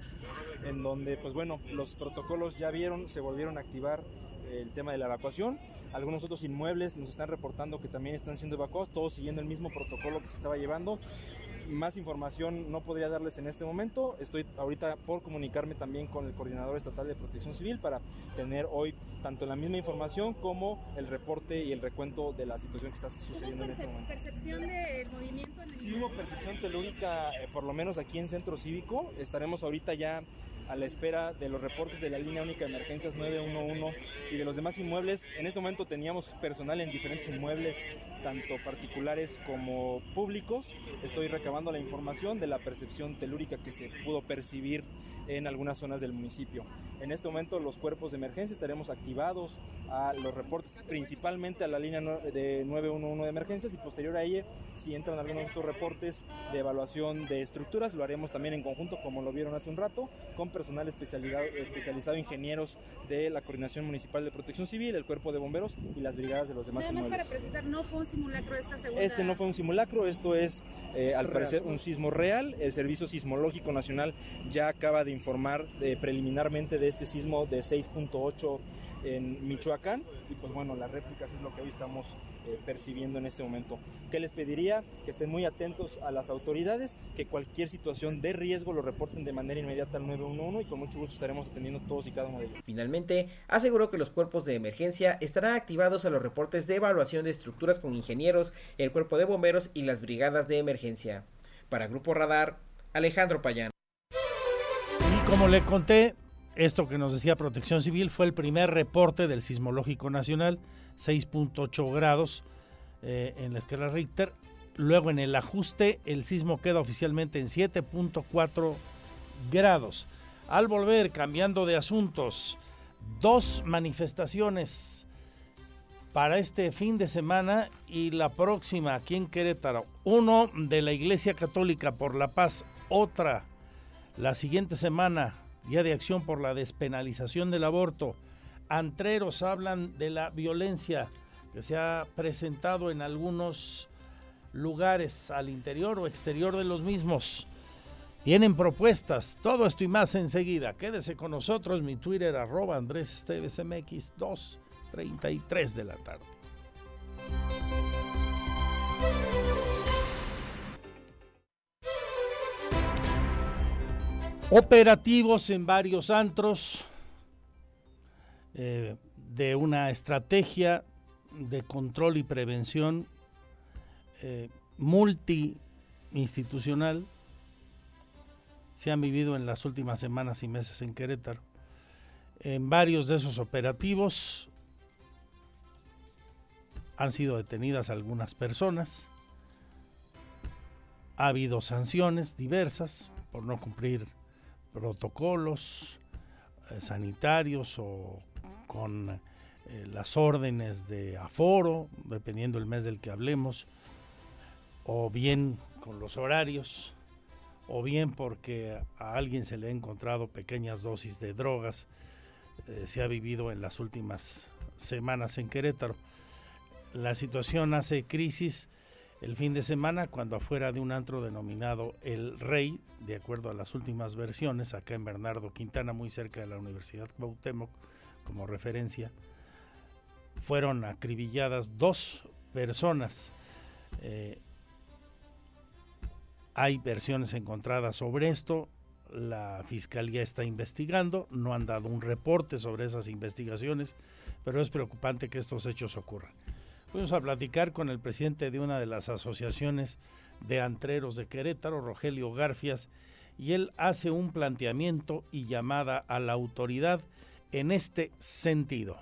en donde, pues bueno, los protocolos ya vieron, se volvieron a activar el tema de la evacuación. Algunos otros inmuebles nos están reportando que también están siendo evacuados, todos siguiendo el mismo protocolo que se estaba llevando. Más información no podría darles en este momento. Estoy ahorita por comunicarme también con el coordinador estatal de protección civil para tener hoy tanto la misma información como el reporte y el recuento de la situación que está sucediendo en este momento. percepción del movimiento en el Sí hubo percepción telúrica, eh, por lo menos aquí en Centro Cívico. Estaremos ahorita ya a la espera de los reportes de la línea única de emergencias 911 y de los demás inmuebles. En este momento teníamos personal en diferentes inmuebles, tanto particulares como públicos. Estoy recabando la información de la percepción telúrica que se pudo percibir en algunas zonas del municipio. En este momento los cuerpos de emergencia estaremos activados a los reportes, principalmente a la línea de 911 de emergencias y posterior a ella, si entran algunos otros reportes de evaluación de estructuras, lo haremos también en conjunto, como lo vieron hace un rato, con personal especializado, especializado ingenieros de la Coordinación Municipal de Protección Civil, el Cuerpo de Bomberos y las brigadas de los demás Nada más para precisar, no fue un simulacro esta segunda... Este no fue un simulacro, esto es eh, al parecer un sismo real. El Servicio Sismológico Nacional ya acaba de informar eh, preliminarmente de este sismo de 6.8 en Michoacán. Y pues bueno, las réplicas es lo que hoy estamos eh, percibiendo en este momento. ¿Qué les pediría? Que estén muy atentos a las autoridades, que cualquier situación de riesgo lo reporten de manera inmediata al 911 y con mucho gusto estaremos atendiendo todos y cada uno de ellos. Finalmente, aseguró que los cuerpos de emergencia estarán activados a los reportes de evaluación de estructuras con ingenieros, el cuerpo de bomberos y las brigadas de emergencia. Para Grupo Radar, Alejandro Payán. Y como le conté, esto que nos decía Protección Civil fue el primer reporte del Sismológico Nacional, 6.8 grados eh, en la escala Richter. Luego en el ajuste el sismo queda oficialmente en 7.4 grados. Al volver, cambiando de asuntos, dos manifestaciones para este fin de semana y la próxima aquí en Querétaro. Uno de la Iglesia Católica por la Paz, otra la siguiente semana Día de Acción por la Despenalización del Aborto. Antreros hablan de la violencia que se ha presentado en algunos lugares al interior o exterior de los mismos. Tienen propuestas, todo esto y más enseguida. Quédese con nosotros, mi Twitter arroba Andrés Esteves MX 2.33 de la tarde. operativos en varios antros eh, de una estrategia de control y prevención eh, multiinstitucional se han vivido en las últimas semanas y meses en Querétaro. En varios de esos operativos han sido detenidas algunas personas, ha habido sanciones diversas por no cumplir protocolos eh, sanitarios o con eh, las órdenes de aforo, dependiendo el mes del que hablemos, o bien con los horarios, o bien porque a alguien se le ha encontrado pequeñas dosis de drogas, eh, se ha vivido en las últimas semanas en Querétaro. La situación hace crisis el fin de semana cuando afuera de un antro denominado El Rey, de acuerdo a las últimas versiones, acá en Bernardo Quintana, muy cerca de la Universidad Cuauhtémoc, como referencia, fueron acribilladas dos personas. Eh, hay versiones encontradas sobre esto, la fiscalía está investigando, no han dado un reporte sobre esas investigaciones, pero es preocupante que estos hechos ocurran. Fuimos a platicar con el presidente de una de las asociaciones de antreros de Querétaro, Rogelio Garfias, y él hace un planteamiento y llamada a la autoridad en este sentido.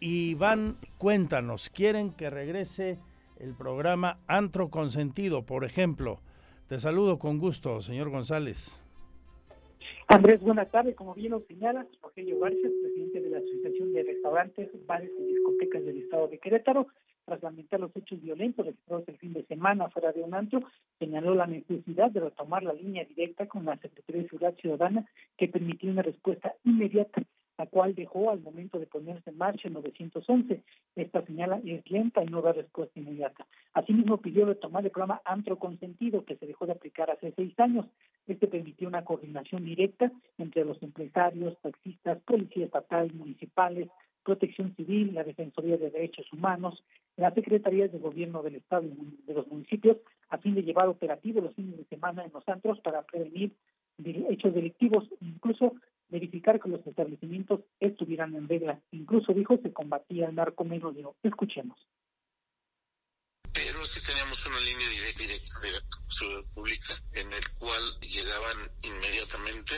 Iván, cuéntanos, ¿quieren que regrese el programa Antro Consentido, por ejemplo? Te saludo con gusto, señor González. Andrés, buenas tardes. Como bien lo señalas, Rogelio García, presidente de la Asociación de Restaurantes, Bares y Discotecas del Estado de Querétaro, tras lamentar los hechos violentos registrados el fin de semana fuera de un antro, señaló la necesidad de retomar la línea directa con la Secretaría de Seguridad Ciudadana que permitió una respuesta inmediata la cual dejó al momento de ponerse en marcha en 911. Esta señal es lenta y no da respuesta inmediata. Asimismo, pidió retomar el programa Antro Consentido, que se dejó de aplicar hace seis años. Este permitió una coordinación directa entre los empresarios, taxistas, policía estatal, municipales, protección civil, la Defensoría de Derechos Humanos, las secretarías de gobierno del Estado y de los municipios, a fin de llevar operativos los fines de semana en los antros para prevenir hechos delictivos, incluso verificar que los establecimientos estuvieran en regla. Incluso dijo se combatía el narcomenudeo. Escuchemos. Pero sí teníamos una línea directa, de la seguridad pública en el cual llegaban inmediatamente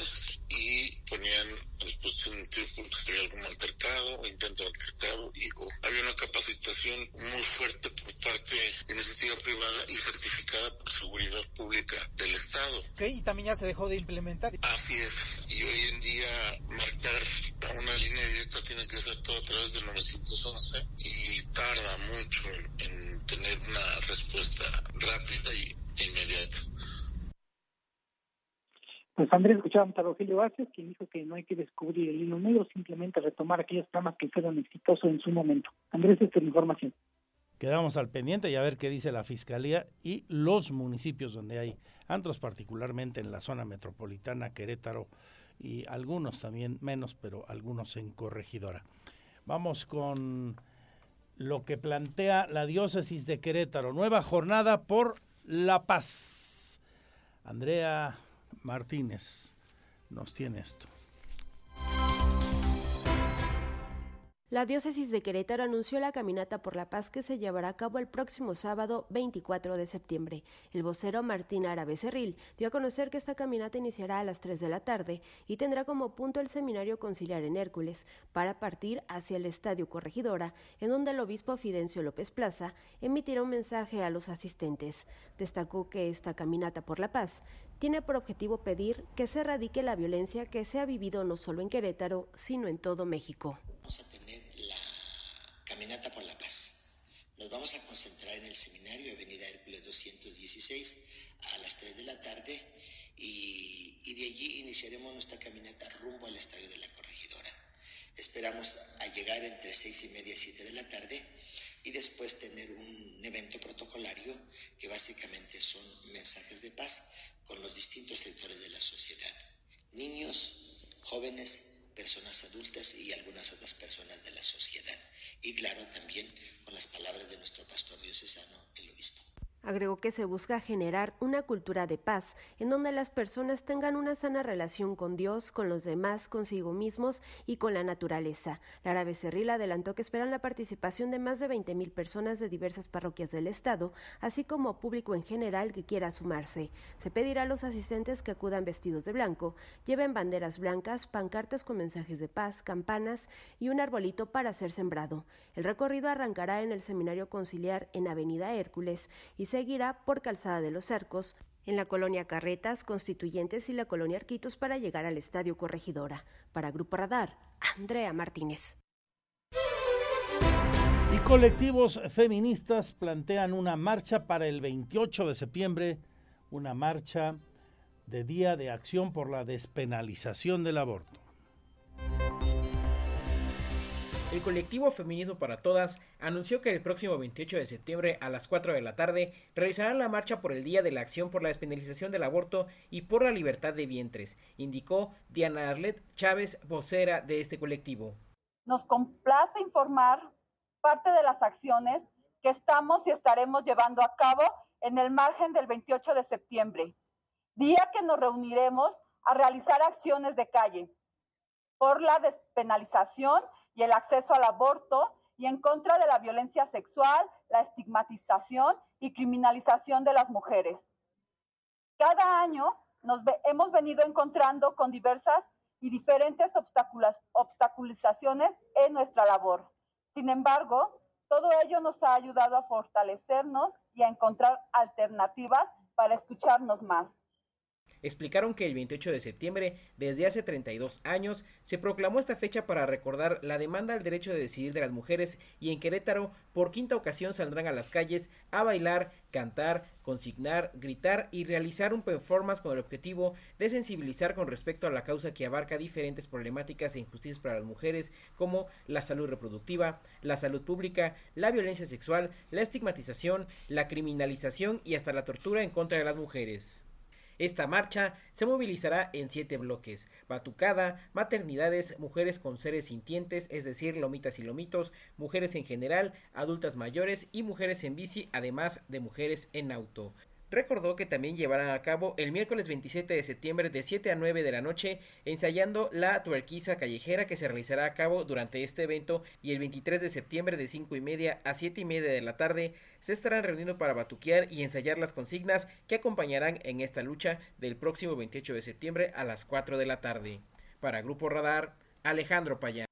y ponían a disposición un triple si había algún altercado intento de altercado y había una capacitación muy fuerte por parte iniciativa privada y certificada por seguridad pública del Estado. Ok, y también ya se dejó de implementar. Así es. Y hoy en día marcar a una línea directa tiene que ser todo a través del 911 y tarda mucho en tener una respuesta rápida y inmediata. Pues Andrés, escuchamos a Rogelio Vázquez, quien dijo que no hay que descubrir el hilo negro, simplemente retomar aquellos programas que fueron exitosos en su momento. Andrés, esta es la información. Quedamos al pendiente y a ver qué dice la Fiscalía y los municipios donde hay antros, particularmente en la zona metropolitana, Querétaro y algunos también menos, pero algunos en Corregidora. Vamos con lo que plantea la diócesis de Querétaro. Nueva jornada por la paz. Andrea Martínez nos tiene esto. La diócesis de Querétaro anunció la caminata por la paz que se llevará a cabo el próximo sábado 24 de septiembre. El vocero Martín Árabe Cerril dio a conocer que esta caminata iniciará a las 3 de la tarde y tendrá como punto el seminario conciliar en Hércules para partir hacia el Estadio Corregidora, en donde el obispo Fidencio López Plaza emitirá un mensaje a los asistentes. Destacó que esta caminata por la paz tiene por objetivo pedir que se erradique la violencia que se ha vivido no solo en Querétaro, sino en todo México. Vamos a tener la caminata por la paz. Nos vamos a concentrar en el seminario Avenida Hércules 216 a las 3 de la tarde y, y de allí iniciaremos nuestra caminata rumbo al Estadio de la Corregidora. Esperamos a llegar entre 6 y media y 7 de la tarde y después tener un evento protocolario que básicamente son mensajes de paz con los distintos sectores de la sociedad. Niños, jóvenes, personas adultas y algunas otras personas de la sociedad. Y claro, también con las palabras de nuestro pastor diocesano, el obispo. Agregó que se busca generar una cultura de paz en donde las personas tengan una sana relación con Dios, con los demás, consigo mismos y con la naturaleza. Lara Becerril adelantó que esperan la participación de más de 20 mil personas de diversas parroquias del Estado, así como público en general que quiera sumarse. Se pedirá a los asistentes que acudan vestidos de blanco, lleven banderas blancas, pancartas con mensajes de paz, campanas y un arbolito para ser sembrado. El recorrido arrancará en el Seminario Conciliar en Avenida Hércules y seguirá por Calzada de los Cercos, en la colonia Carretas, Constituyentes y la colonia Arquitos para llegar al Estadio Corregidora. Para Grupo Radar, Andrea Martínez. Y colectivos feministas plantean una marcha para el 28 de septiembre, una marcha de Día de Acción por la Despenalización del Aborto. El colectivo Feminismo para Todas anunció que el próximo 28 de septiembre a las 4 de la tarde realizarán la marcha por el Día de la Acción por la Despenalización del Aborto y por la Libertad de Vientres, indicó Diana Arlet Chávez, vocera de este colectivo. Nos complace informar parte de las acciones que estamos y estaremos llevando a cabo en el margen del 28 de septiembre, día que nos reuniremos a realizar acciones de calle por la despenalización y el acceso al aborto y en contra de la violencia sexual, la estigmatización y criminalización de las mujeres. Cada año nos hemos venido encontrando con diversas y diferentes obstaculizaciones en nuestra labor. Sin embargo, todo ello nos ha ayudado a fortalecernos y a encontrar alternativas para escucharnos más explicaron que el 28 de septiembre, desde hace 32 años, se proclamó esta fecha para recordar la demanda al derecho de decidir de las mujeres y en Querétaro, por quinta ocasión saldrán a las calles a bailar, cantar, consignar, gritar y realizar un performance con el objetivo de sensibilizar con respecto a la causa que abarca diferentes problemáticas e injusticias para las mujeres como la salud reproductiva, la salud pública, la violencia sexual, la estigmatización, la criminalización y hasta la tortura en contra de las mujeres. Esta marcha se movilizará en siete bloques: batucada, maternidades, mujeres con seres sintientes, es decir, lomitas y lomitos, mujeres en general, adultas mayores y mujeres en bici, además de mujeres en auto recordó que también llevarán a cabo el miércoles 27 de septiembre de 7 a 9 de la noche ensayando la tuerquiza callejera que se realizará a cabo durante este evento y el 23 de septiembre de 5 y media a 7 y media de la tarde se estarán reuniendo para batuquear y ensayar las consignas que acompañarán en esta lucha del próximo 28 de septiembre a las 4 de la tarde. Para Grupo Radar, Alejandro Payán.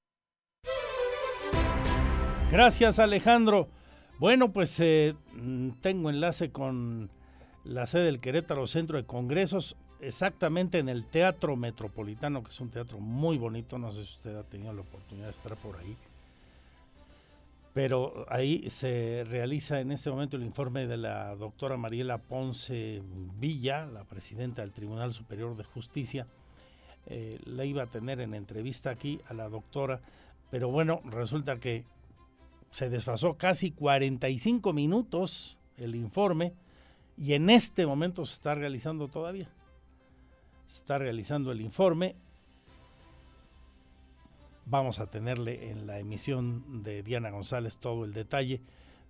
Gracias Alejandro. Bueno, pues eh, mm, tengo enlace con la sede del Querétaro Centro de Congresos, exactamente en el Teatro Metropolitano, que es un teatro muy bonito, no sé si usted ha tenido la oportunidad de estar por ahí. Pero ahí se realiza en este momento el informe de la doctora Mariela Ponce Villa, la presidenta del Tribunal Superior de Justicia. Eh, la iba a tener en entrevista aquí a la doctora, pero bueno, resulta que se desfasó casi 45 minutos el informe y en este momento se está realizando todavía. Se está realizando el informe. Vamos a tenerle en la emisión de Diana González todo el detalle,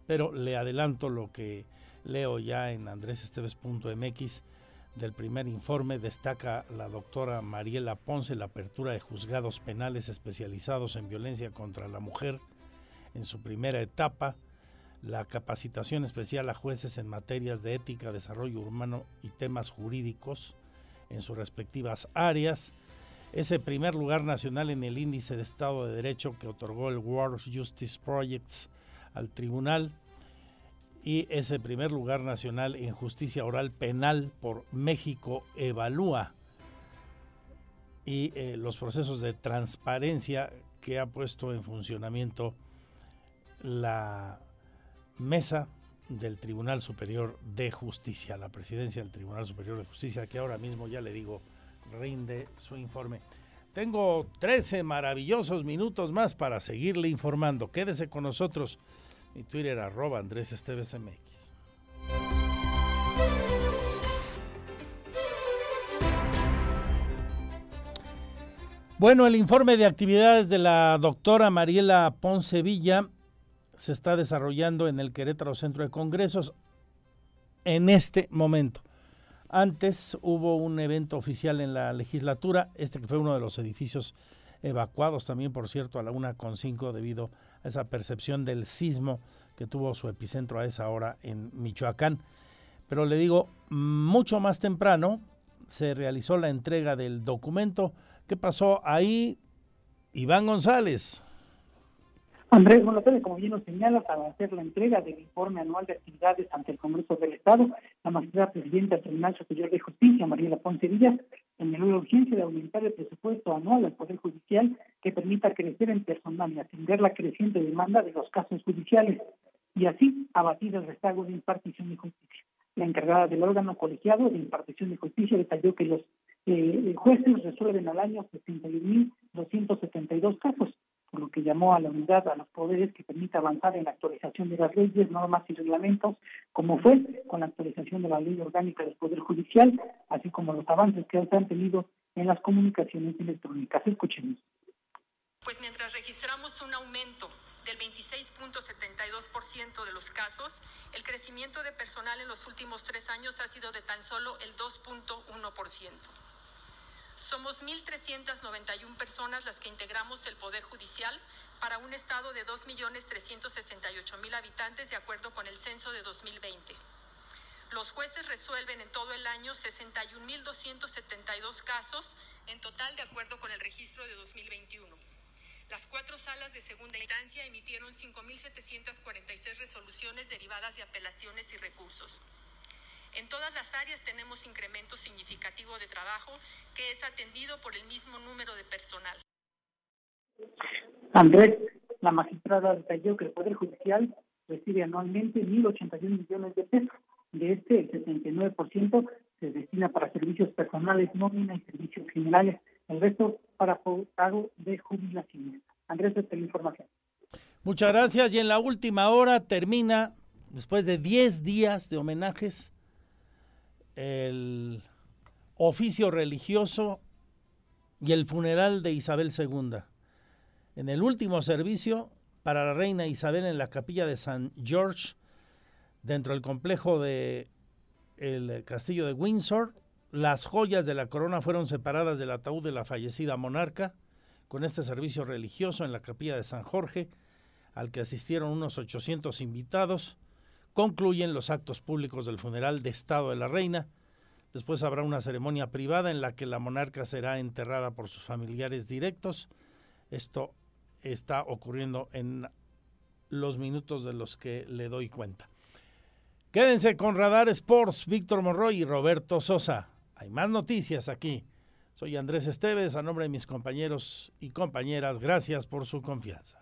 pero le adelanto lo que leo ya en andresesteves.mx del primer informe. Destaca la doctora Mariela Ponce la apertura de juzgados penales especializados en violencia contra la mujer en su primera etapa, la capacitación especial a jueces en materias de ética, desarrollo humano y temas jurídicos en sus respectivas áreas, ese primer lugar nacional en el índice de Estado de Derecho que otorgó el World Justice Projects al tribunal y ese primer lugar nacional en justicia oral penal por México Evalúa. Y eh, los procesos de transparencia que ha puesto en funcionamiento la mesa del Tribunal Superior de Justicia, la presidencia del Tribunal Superior de Justicia, que ahora mismo ya le digo, rinde su informe. Tengo 13 maravillosos minutos más para seguirle informando. Quédese con nosotros. Mi Twitter arroba Andrés Esteves MX. Bueno, el informe de actividades de la doctora Mariela Ponce Villa se está desarrollando en el Querétaro Centro de Congresos en este momento. Antes hubo un evento oficial en la legislatura, este que fue uno de los edificios evacuados también, por cierto, a la una con cinco debido a esa percepción del sismo que tuvo su epicentro a esa hora en Michoacán. Pero le digo, mucho más temprano se realizó la entrega del documento. ¿Qué pasó ahí? Iván González. Andrés Bonaparte, como bien nos señala, para hacer la entrega del informe anual de actividades ante el Congreso del Estado, la magistrada presidenta del Tribunal Superior de Justicia, Mariela Ponce Villas, señaló la urgencia de aumentar el presupuesto anual al Poder Judicial que permita crecer en personal y atender la creciente demanda de los casos judiciales y así abatir el rezago de impartición de justicia. La encargada del órgano colegiado de impartición de justicia detalló que los eh, jueces resuelven al año 61.272 casos por lo que llamó a la unidad a los poderes que permita avanzar en la actualización de las leyes, normas y reglamentos, como fue con la actualización de la ley orgánica del Poder Judicial, así como los avances que se han tenido en las comunicaciones electrónicas. Escuchemos. Pues mientras registramos un aumento del 26.72% de los casos, el crecimiento de personal en los últimos tres años ha sido de tan solo el 2.1%. Somos 1.391 personas las que integramos el Poder Judicial para un estado de 2.368.000 habitantes de acuerdo con el censo de 2020. Los jueces resuelven en todo el año 61.272 casos en total de acuerdo con el registro de 2021. Las cuatro salas de segunda instancia emitieron 5.746 resoluciones derivadas de apelaciones y recursos. En todas las áreas tenemos incremento significativo de trabajo que es atendido por el mismo número de personal. Andrés, la magistrada detalló que el Poder Judicial recibe anualmente 1.081 millones de pesos. De este, el 79% se destina para servicios personales, nómina y servicios generales. El resto para pago de jubilaciones. Andrés, esta es la información. Muchas gracias. Y en la última hora termina, después de 10 días de homenajes, el oficio religioso y el funeral de Isabel II. En el último servicio para la reina Isabel en la capilla de San George, dentro del complejo de castillo de Windsor, las joyas de la corona fueron separadas del ataúd de la fallecida monarca con este servicio religioso en la capilla de San Jorge, al que asistieron unos 800 invitados concluyen los actos públicos del funeral de Estado de la Reina. Después habrá una ceremonia privada en la que la monarca será enterrada por sus familiares directos. Esto está ocurriendo en los minutos de los que le doy cuenta. Quédense con Radar Sports, Víctor Monroy y Roberto Sosa. Hay más noticias aquí. Soy Andrés Esteves, a nombre de mis compañeros y compañeras, gracias por su confianza.